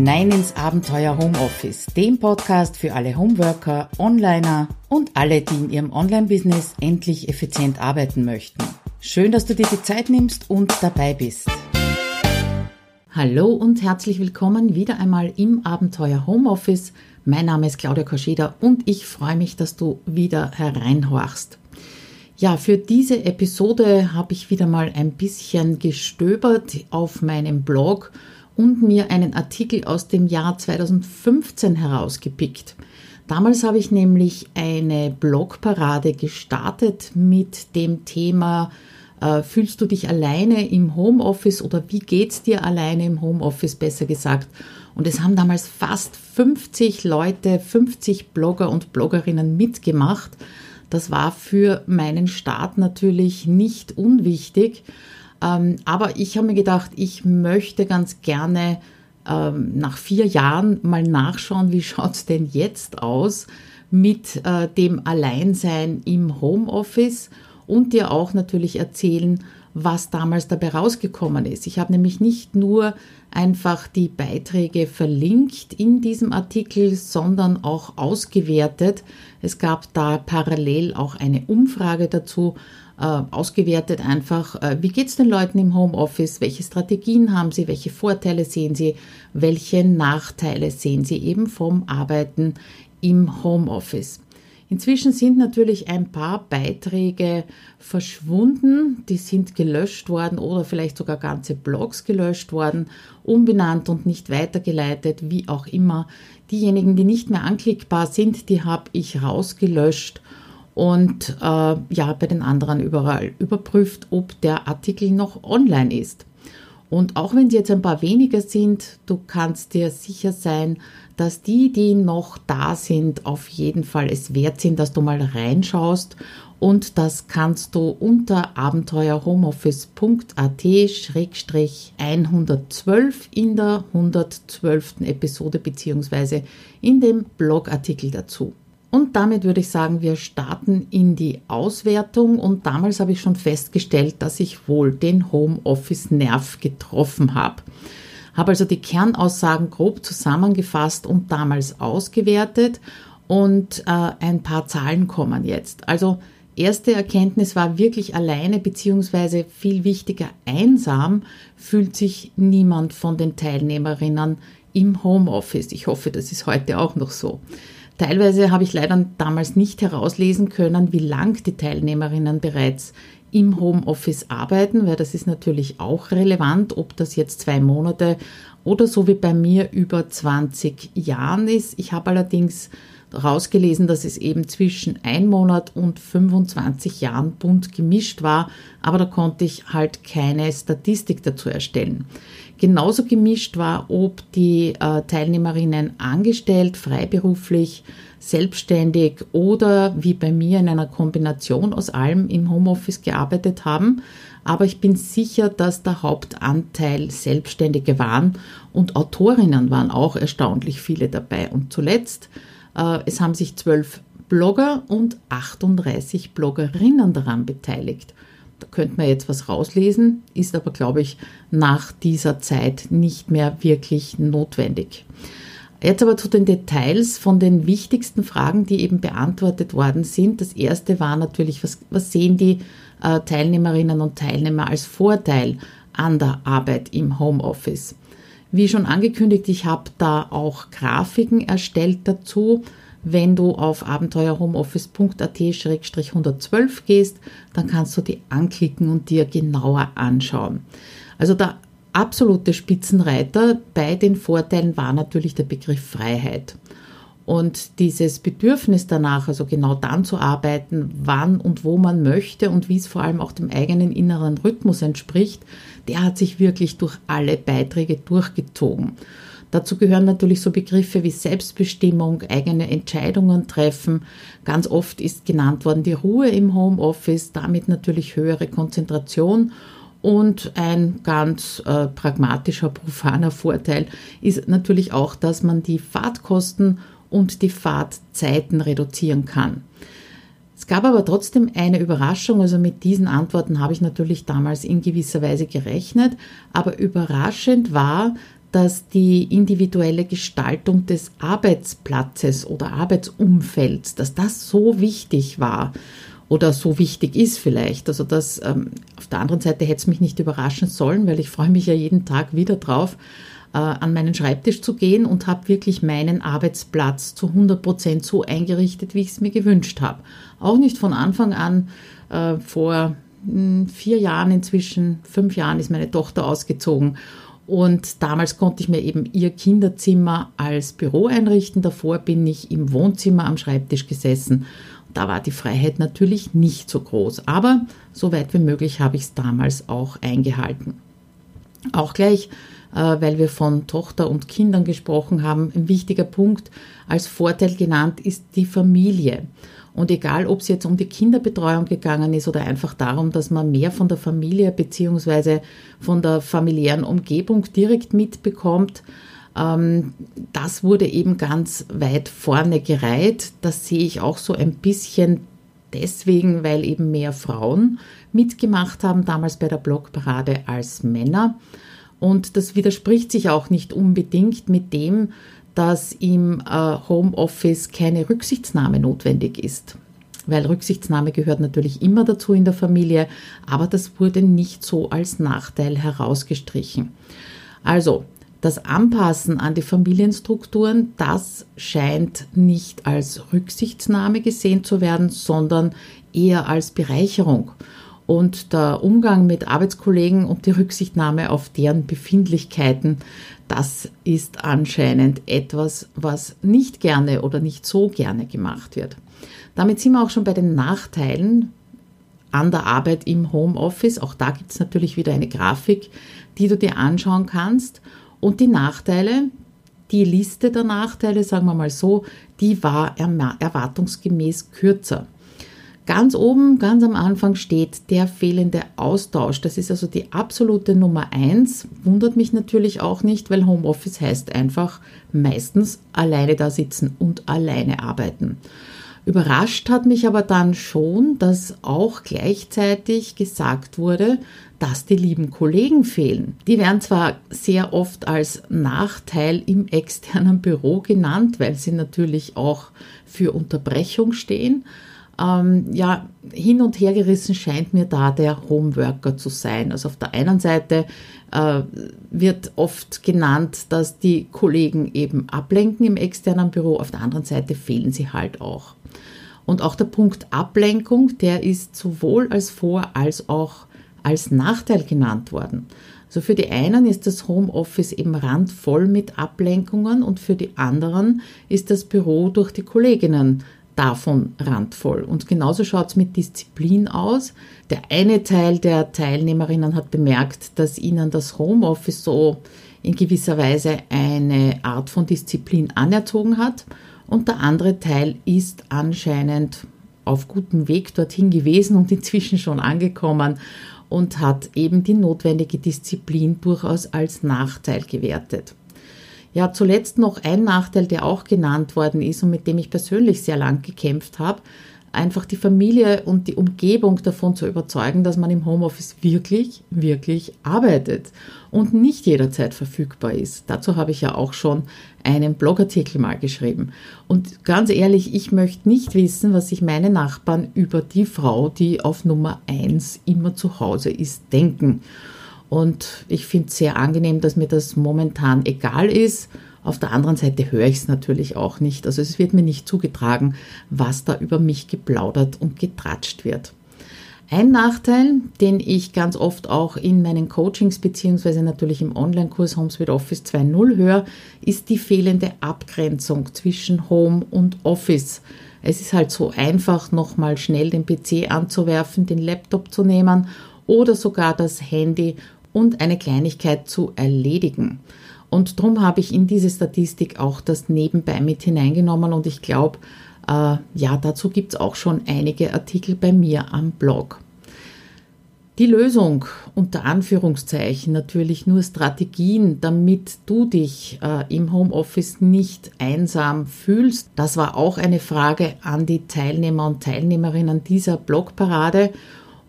hinein ins Abenteuer Homeoffice, dem Podcast für alle Homeworker, Onliner und alle, die in ihrem Online-Business endlich effizient arbeiten möchten. Schön, dass du dir die Zeit nimmst und dabei bist. Hallo und herzlich willkommen wieder einmal im Abenteuer Homeoffice. Mein Name ist Claudia Koscheda und ich freue mich, dass du wieder hereinhorchst. Ja, für diese Episode habe ich wieder mal ein bisschen gestöbert auf meinem Blog und mir einen Artikel aus dem Jahr 2015 herausgepickt. Damals habe ich nämlich eine Blogparade gestartet mit dem Thema äh, Fühlst du dich alleine im Homeoffice oder wie geht's dir alleine im Homeoffice besser gesagt? Und es haben damals fast 50 Leute, 50 Blogger und Bloggerinnen mitgemacht. Das war für meinen Start natürlich nicht unwichtig. Ähm, aber ich habe mir gedacht, ich möchte ganz gerne ähm, nach vier Jahren mal nachschauen, wie schaut es denn jetzt aus mit äh, dem Alleinsein im Homeoffice und dir auch natürlich erzählen, was damals dabei rausgekommen ist. Ich habe nämlich nicht nur einfach die Beiträge verlinkt in diesem Artikel, sondern auch ausgewertet. Es gab da parallel auch eine Umfrage dazu, ausgewertet einfach, äh, wie geht es den Leuten im Homeoffice, welche Strategien haben sie, welche Vorteile sehen sie, welche Nachteile sehen sie eben vom Arbeiten im Homeoffice. Inzwischen sind natürlich ein paar Beiträge verschwunden, die sind gelöscht worden oder vielleicht sogar ganze Blogs gelöscht worden, umbenannt und nicht weitergeleitet, wie auch immer. Diejenigen, die nicht mehr anklickbar sind, die habe ich rausgelöscht und äh, ja, bei den anderen überall überprüft, ob der Artikel noch online ist. Und auch wenn es jetzt ein paar weniger sind, du kannst dir sicher sein, dass die, die noch da sind, auf jeden Fall es wert sind, dass du mal reinschaust. Und das kannst du unter abenteuerhomeoffice.at-112 in der 112. Episode beziehungsweise in dem Blogartikel dazu. Und damit würde ich sagen, wir starten in die Auswertung. Und damals habe ich schon festgestellt, dass ich wohl den Homeoffice-Nerv getroffen habe. Habe also die Kernaussagen grob zusammengefasst und damals ausgewertet und äh, ein paar Zahlen kommen jetzt. Also erste Erkenntnis war wirklich alleine beziehungsweise viel wichtiger einsam fühlt sich niemand von den Teilnehmerinnen im Homeoffice. Ich hoffe, das ist heute auch noch so. Teilweise habe ich leider damals nicht herauslesen können, wie lang die Teilnehmerinnen bereits im Homeoffice arbeiten, weil das ist natürlich auch relevant, ob das jetzt zwei Monate oder so wie bei mir über 20 Jahren ist. Ich habe allerdings rausgelesen, dass es eben zwischen ein Monat und 25 Jahren bunt gemischt war, aber da konnte ich halt keine Statistik dazu erstellen. Genauso gemischt war, ob die äh, Teilnehmerinnen angestellt, freiberuflich, selbstständig oder wie bei mir in einer Kombination aus allem im Homeoffice gearbeitet haben. Aber ich bin sicher, dass der Hauptanteil Selbstständige waren und Autorinnen waren auch erstaunlich viele dabei. Und zuletzt, äh, es haben sich zwölf Blogger und 38 Bloggerinnen daran beteiligt. Da könnte man jetzt was rauslesen, ist aber, glaube ich, nach dieser Zeit nicht mehr wirklich notwendig. Jetzt aber zu den Details von den wichtigsten Fragen, die eben beantwortet worden sind. Das erste war natürlich, was, was sehen die äh, Teilnehmerinnen und Teilnehmer als Vorteil an der Arbeit im Homeoffice? Wie schon angekündigt, ich habe da auch Grafiken erstellt dazu. Wenn du auf abenteuerhomeoffice.at-112 gehst, dann kannst du die anklicken und dir genauer anschauen. Also der absolute Spitzenreiter bei den Vorteilen war natürlich der Begriff Freiheit. Und dieses Bedürfnis danach, also genau dann zu arbeiten, wann und wo man möchte und wie es vor allem auch dem eigenen inneren Rhythmus entspricht, der hat sich wirklich durch alle Beiträge durchgezogen. Dazu gehören natürlich so Begriffe wie Selbstbestimmung, eigene Entscheidungen treffen. Ganz oft ist genannt worden die Ruhe im Homeoffice, damit natürlich höhere Konzentration und ein ganz äh, pragmatischer, profaner Vorteil ist natürlich auch, dass man die Fahrtkosten und die Fahrtzeiten reduzieren kann. Es gab aber trotzdem eine Überraschung, also mit diesen Antworten habe ich natürlich damals in gewisser Weise gerechnet, aber überraschend war, dass die individuelle Gestaltung des Arbeitsplatzes oder Arbeitsumfelds, dass das so wichtig war oder so wichtig ist vielleicht. Also das ähm, auf der anderen Seite hätte es mich nicht überraschen sollen, weil ich freue mich ja jeden Tag wieder drauf, äh, an meinen Schreibtisch zu gehen und habe wirklich meinen Arbeitsplatz zu 100 Prozent so eingerichtet, wie ich es mir gewünscht habe. Auch nicht von Anfang an äh, vor hm, vier Jahren inzwischen, fünf Jahren ist meine Tochter ausgezogen und damals konnte ich mir eben ihr Kinderzimmer als Büro einrichten. Davor bin ich im Wohnzimmer am Schreibtisch gesessen. Da war die Freiheit natürlich nicht so groß, aber so weit wie möglich habe ich es damals auch eingehalten. Auch gleich, äh, weil wir von Tochter und Kindern gesprochen haben, ein wichtiger Punkt als Vorteil genannt ist die Familie. Und egal, ob es jetzt um die Kinderbetreuung gegangen ist oder einfach darum, dass man mehr von der Familie beziehungsweise von der familiären Umgebung direkt mitbekommt, ähm, das wurde eben ganz weit vorne gereiht. Das sehe ich auch so ein bisschen deswegen, weil eben mehr Frauen mitgemacht haben, damals bei der Blogparade als Männer. Und das widerspricht sich auch nicht unbedingt mit dem, dass im äh, Homeoffice keine Rücksichtsnahme notwendig ist. Weil Rücksichtsnahme gehört natürlich immer dazu in der Familie, aber das wurde nicht so als Nachteil herausgestrichen. Also, das Anpassen an die Familienstrukturen, das scheint nicht als Rücksichtsnahme gesehen zu werden, sondern eher als Bereicherung und der Umgang mit Arbeitskollegen und die Rücksichtnahme auf deren Befindlichkeiten, das ist anscheinend etwas, was nicht gerne oder nicht so gerne gemacht wird. Damit sind wir auch schon bei den Nachteilen an der Arbeit im Homeoffice. Auch da gibt es natürlich wieder eine Grafik, die du dir anschauen kannst. Und die Nachteile, die Liste der Nachteile, sagen wir mal so, die war erwartungsgemäß kürzer. Ganz oben, ganz am Anfang steht der fehlende Austausch. Das ist also die absolute Nummer eins. Wundert mich natürlich auch nicht, weil Homeoffice heißt einfach meistens alleine da sitzen und alleine arbeiten. Überrascht hat mich aber dann schon, dass auch gleichzeitig gesagt wurde, dass die lieben Kollegen fehlen. Die werden zwar sehr oft als Nachteil im externen Büro genannt, weil sie natürlich auch für Unterbrechung stehen, ähm, ja, hin und her gerissen scheint mir da der Homeworker zu sein. Also auf der einen Seite äh, wird oft genannt, dass die Kollegen eben ablenken im externen Büro, auf der anderen Seite fehlen sie halt auch. Und auch der Punkt Ablenkung, der ist sowohl als Vor- als auch als Nachteil genannt worden. Also für die einen ist das Homeoffice eben randvoll mit Ablenkungen und für die anderen ist das Büro durch die Kolleginnen davon randvoll. Und genauso schaut es mit Disziplin aus. Der eine Teil der Teilnehmerinnen hat bemerkt, dass ihnen das Homeoffice so in gewisser Weise eine Art von Disziplin anerzogen hat. Und der andere Teil ist anscheinend auf gutem Weg dorthin gewesen und inzwischen schon angekommen und hat eben die notwendige Disziplin durchaus als Nachteil gewertet. Ja, zuletzt noch ein Nachteil, der auch genannt worden ist und mit dem ich persönlich sehr lang gekämpft habe, einfach die Familie und die Umgebung davon zu überzeugen, dass man im Homeoffice wirklich, wirklich arbeitet und nicht jederzeit verfügbar ist. Dazu habe ich ja auch schon einen Blogartikel mal geschrieben. Und ganz ehrlich, ich möchte nicht wissen, was sich meine Nachbarn über die Frau, die auf Nummer eins immer zu Hause ist, denken. Und ich finde es sehr angenehm, dass mir das momentan egal ist. Auf der anderen Seite höre ich es natürlich auch nicht. Also es wird mir nicht zugetragen, was da über mich geplaudert und getratscht wird. Ein Nachteil, den ich ganz oft auch in meinen Coachings beziehungsweise natürlich im Online-Kurs Homes with Office 2.0 höre, ist die fehlende Abgrenzung zwischen Home und Office. Es ist halt so einfach, nochmal schnell den PC anzuwerfen, den Laptop zu nehmen oder sogar das Handy und eine Kleinigkeit zu erledigen. Und darum habe ich in diese Statistik auch das nebenbei mit hineingenommen und ich glaube, äh, ja, dazu gibt es auch schon einige Artikel bei mir am Blog. Die Lösung unter Anführungszeichen natürlich nur Strategien, damit du dich äh, im Homeoffice nicht einsam fühlst. Das war auch eine Frage an die Teilnehmer und Teilnehmerinnen dieser Blogparade.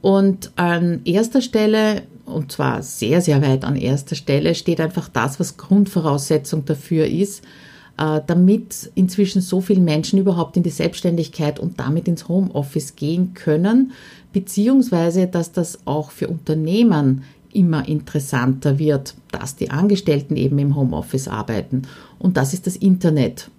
Und an erster Stelle und zwar sehr, sehr weit an erster Stelle, steht einfach das, was Grundvoraussetzung dafür ist, äh, damit inzwischen so viele Menschen überhaupt in die Selbstständigkeit und damit ins Homeoffice gehen können, beziehungsweise dass das auch für Unternehmen immer interessanter wird, dass die Angestellten eben im Homeoffice arbeiten. Und das ist das Internet.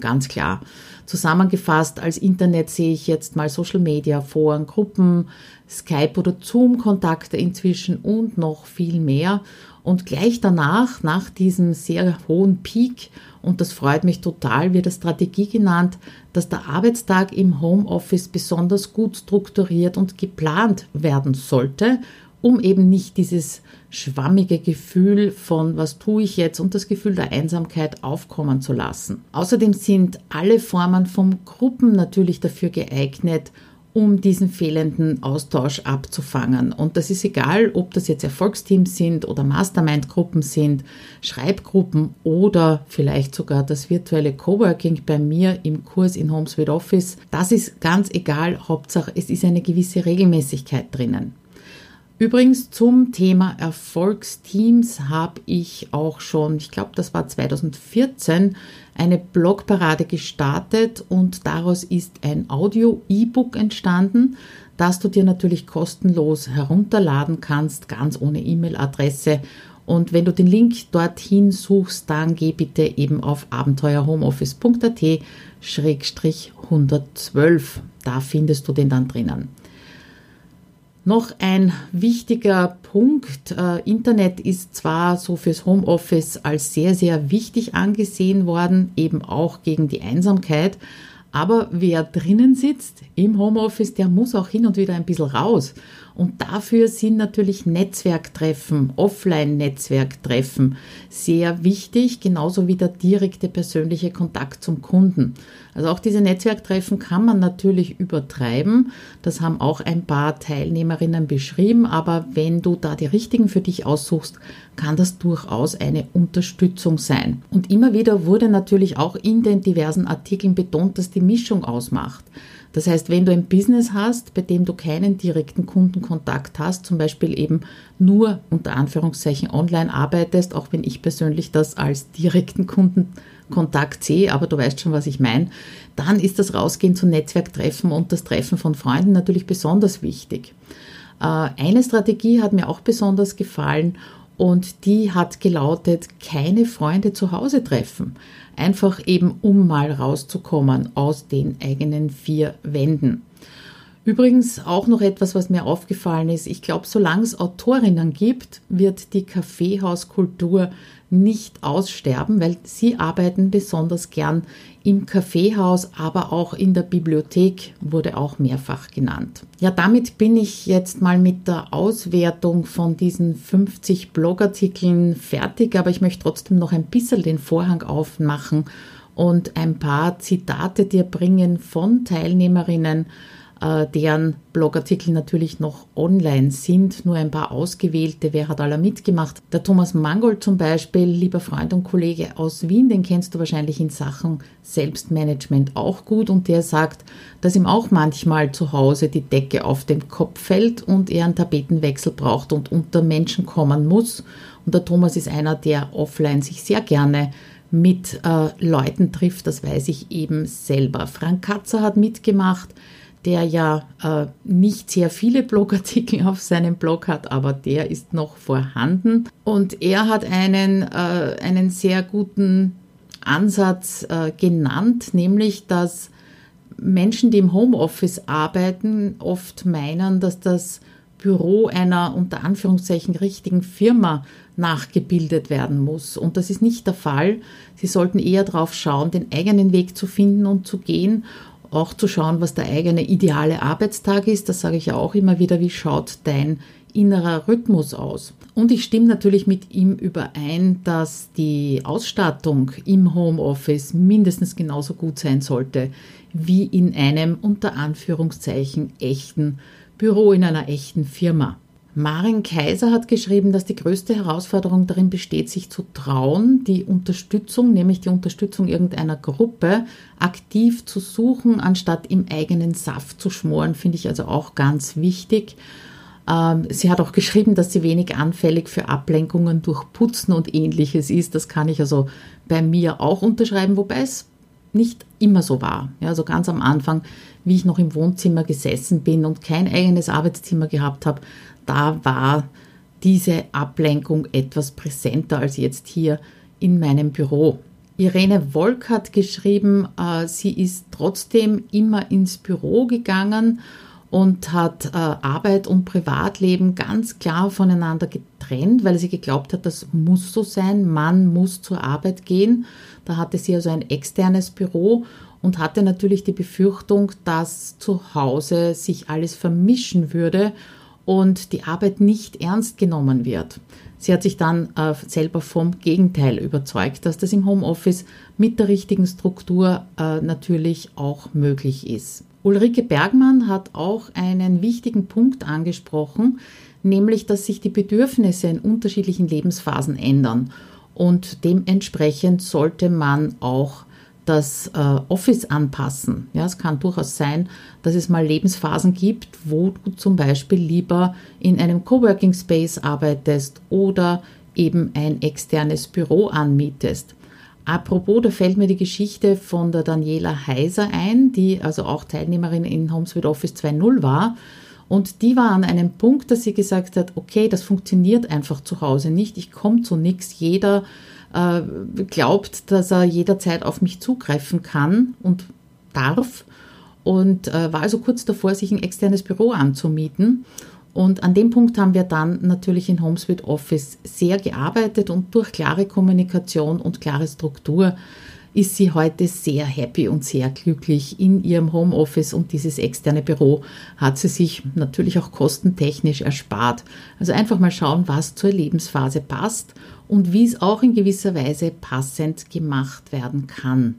Ganz klar. Zusammengefasst als Internet sehe ich jetzt mal Social Media, Foren, Gruppen, Skype oder Zoom-Kontakte inzwischen und noch viel mehr. Und gleich danach, nach diesem sehr hohen Peak, und das freut mich total, wird eine Strategie genannt, dass der Arbeitstag im Homeoffice besonders gut strukturiert und geplant werden sollte, um eben nicht dieses schwammige Gefühl von was tue ich jetzt und das Gefühl der Einsamkeit aufkommen zu lassen. Außerdem sind alle Formen von Gruppen natürlich dafür geeignet, um diesen fehlenden Austausch abzufangen. Und das ist egal, ob das jetzt Erfolgsteams sind oder Mastermind-Gruppen sind, Schreibgruppen oder vielleicht sogar das virtuelle Coworking bei mir im Kurs in Homes with Office. Das ist ganz egal. Hauptsache, es ist eine gewisse Regelmäßigkeit drinnen. Übrigens zum Thema Erfolgsteams habe ich auch schon, ich glaube, das war 2014, eine Blogparade gestartet und daraus ist ein Audio-E-Book entstanden, das du dir natürlich kostenlos herunterladen kannst, ganz ohne E-Mail-Adresse. Und wenn du den Link dorthin suchst, dann geh bitte eben auf abenteuerhomeoffice.at-112. Da findest du den dann drinnen. Noch ein wichtiger Punkt. Äh, Internet ist zwar so fürs Homeoffice als sehr, sehr wichtig angesehen worden, eben auch gegen die Einsamkeit. Aber wer drinnen sitzt im Homeoffice, der muss auch hin und wieder ein bisschen raus. Und dafür sind natürlich Netzwerktreffen, Offline-Netzwerktreffen sehr wichtig, genauso wie der direkte persönliche Kontakt zum Kunden. Also auch diese Netzwerktreffen kann man natürlich übertreiben. Das haben auch ein paar Teilnehmerinnen beschrieben. Aber wenn du da die richtigen für dich aussuchst, kann das durchaus eine Unterstützung sein. Und immer wieder wurde natürlich auch in den diversen Artikeln betont, dass die Mischung ausmacht. Das heißt, wenn du ein Business hast, bei dem du keinen direkten Kundenkontakt hast, zum Beispiel eben nur unter Anführungszeichen online arbeitest, auch wenn ich persönlich das als direkten Kundenkontakt sehe, aber du weißt schon, was ich meine, dann ist das Rausgehen zu Netzwerktreffen und das Treffen von Freunden natürlich besonders wichtig. Äh, eine Strategie hat mir auch besonders gefallen und die hat gelautet, keine Freunde zu Hause treffen. Einfach eben, um mal rauszukommen aus den eigenen vier Wänden. Übrigens auch noch etwas, was mir aufgefallen ist. Ich glaube, solange es Autorinnen gibt, wird die Kaffeehauskultur nicht aussterben, weil sie arbeiten besonders gern im Kaffeehaus, aber auch in der Bibliothek wurde auch mehrfach genannt. Ja, damit bin ich jetzt mal mit der Auswertung von diesen 50 Blogartikeln fertig, aber ich möchte trotzdem noch ein bisschen den Vorhang aufmachen und ein paar Zitate dir bringen von Teilnehmerinnen, deren Blogartikel natürlich noch online sind, nur ein paar ausgewählte. Wer hat alle mitgemacht? Der Thomas Mangold zum Beispiel, lieber Freund und Kollege aus Wien, den kennst du wahrscheinlich in Sachen Selbstmanagement auch gut und der sagt, dass ihm auch manchmal zu Hause die Decke auf den Kopf fällt und er einen Tapetenwechsel braucht und unter Menschen kommen muss. Und der Thomas ist einer, der offline sich sehr gerne mit äh, Leuten trifft, das weiß ich eben selber. Frank Katzer hat mitgemacht, der ja äh, nicht sehr viele Blogartikel auf seinem Blog hat, aber der ist noch vorhanden. Und er hat einen, äh, einen sehr guten Ansatz äh, genannt, nämlich dass Menschen, die im Homeoffice arbeiten, oft meinen, dass das Büro einer unter Anführungszeichen richtigen Firma nachgebildet werden muss. Und das ist nicht der Fall. Sie sollten eher darauf schauen, den eigenen Weg zu finden und zu gehen auch zu schauen, was der eigene ideale Arbeitstag ist. Das sage ich ja auch immer wieder, wie schaut dein innerer Rhythmus aus. Und ich stimme natürlich mit ihm überein, dass die Ausstattung im Homeoffice mindestens genauso gut sein sollte wie in einem unter Anführungszeichen echten Büro in einer echten Firma. Marin Kaiser hat geschrieben, dass die größte Herausforderung darin besteht, sich zu trauen, die Unterstützung, nämlich die Unterstützung irgendeiner Gruppe, aktiv zu suchen, anstatt im eigenen Saft zu schmoren, finde ich also auch ganz wichtig. Ähm, sie hat auch geschrieben, dass sie wenig anfällig für Ablenkungen durch Putzen und ähnliches ist. Das kann ich also bei mir auch unterschreiben, wobei es nicht immer so war. Ja, also ganz am Anfang, wie ich noch im Wohnzimmer gesessen bin und kein eigenes Arbeitszimmer gehabt habe, da war diese Ablenkung etwas präsenter als jetzt hier in meinem Büro. Irene Wolk hat geschrieben, äh, sie ist trotzdem immer ins Büro gegangen und hat äh, Arbeit und Privatleben ganz klar voneinander getrennt, weil sie geglaubt hat, das muss so sein, man muss zur Arbeit gehen. Da hatte sie also ein externes Büro und hatte natürlich die Befürchtung, dass zu Hause sich alles vermischen würde und die Arbeit nicht ernst genommen wird. Sie hat sich dann äh, selber vom Gegenteil überzeugt, dass das im Homeoffice mit der richtigen Struktur äh, natürlich auch möglich ist. Ulrike Bergmann hat auch einen wichtigen Punkt angesprochen, nämlich dass sich die Bedürfnisse in unterschiedlichen Lebensphasen ändern und dementsprechend sollte man auch das äh, Office anpassen. Ja, es kann durchaus sein, dass es mal Lebensphasen gibt, wo du zum Beispiel lieber in einem Coworking Space arbeitest oder eben ein externes Büro anmietest. Apropos, da fällt mir die Geschichte von der Daniela Heiser ein, die also auch Teilnehmerin in HomeSuite Office 2.0 war. Und die war an einem Punkt, dass sie gesagt hat, okay, das funktioniert einfach zu Hause nicht, ich komme zu nichts, jeder äh, glaubt, dass er jederzeit auf mich zugreifen kann und darf und äh, war also kurz davor, sich ein externes Büro anzumieten. Und an dem Punkt haben wir dann natürlich in HomeSuite Office sehr gearbeitet und durch klare Kommunikation und klare Struktur ist sie heute sehr happy und sehr glücklich in ihrem Homeoffice und dieses externe Büro hat sie sich natürlich auch kostentechnisch erspart. Also einfach mal schauen, was zur Lebensphase passt und wie es auch in gewisser Weise passend gemacht werden kann.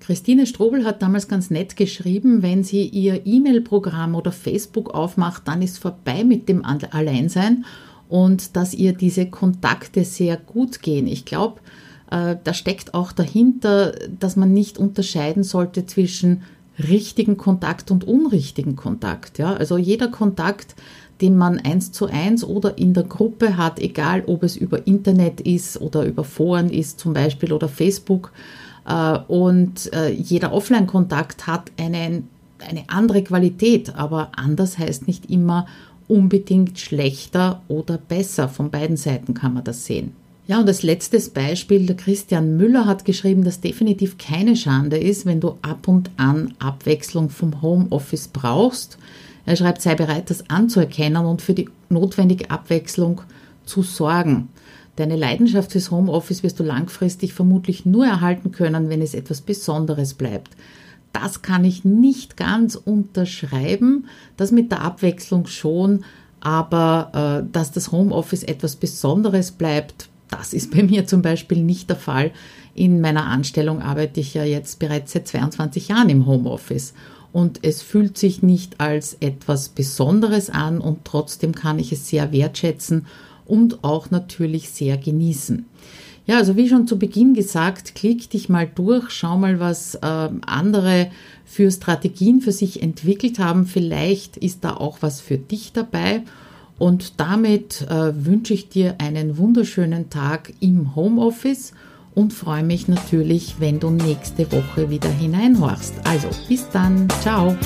Christine Strobel hat damals ganz nett geschrieben, wenn sie ihr E-Mail-Programm oder Facebook aufmacht, dann ist vorbei mit dem Alleinsein und dass ihr diese Kontakte sehr gut gehen. Ich glaube, äh, da steckt auch dahinter, dass man nicht unterscheiden sollte zwischen richtigen Kontakt und unrichtigen Kontakt. Ja? Also jeder Kontakt, den man eins zu eins oder in der Gruppe hat, egal ob es über Internet ist oder über Foren ist zum Beispiel oder Facebook, äh, und äh, jeder Offline-Kontakt hat einen, eine andere Qualität, aber anders heißt nicht immer unbedingt schlechter oder besser. Von beiden Seiten kann man das sehen. Ja, und als letztes Beispiel, der Christian Müller hat geschrieben, dass definitiv keine Schande ist, wenn du ab und an Abwechslung vom Homeoffice brauchst. Er schreibt, sei bereit, das anzuerkennen und für die notwendige Abwechslung zu sorgen. Deine Leidenschaft fürs Homeoffice wirst du langfristig vermutlich nur erhalten können, wenn es etwas Besonderes bleibt. Das kann ich nicht ganz unterschreiben, das mit der Abwechslung schon, aber äh, dass das Homeoffice etwas Besonderes bleibt, das ist bei mir zum Beispiel nicht der Fall. In meiner Anstellung arbeite ich ja jetzt bereits seit 22 Jahren im Homeoffice und es fühlt sich nicht als etwas Besonderes an und trotzdem kann ich es sehr wertschätzen und auch natürlich sehr genießen. Ja, also wie schon zu Beginn gesagt, klick dich mal durch, schau mal, was äh, andere für Strategien für sich entwickelt haben. Vielleicht ist da auch was für dich dabei. Und damit äh, wünsche ich dir einen wunderschönen Tag im Homeoffice und freue mich natürlich, wenn du nächste Woche wieder hineinhorchst. Also bis dann, ciao.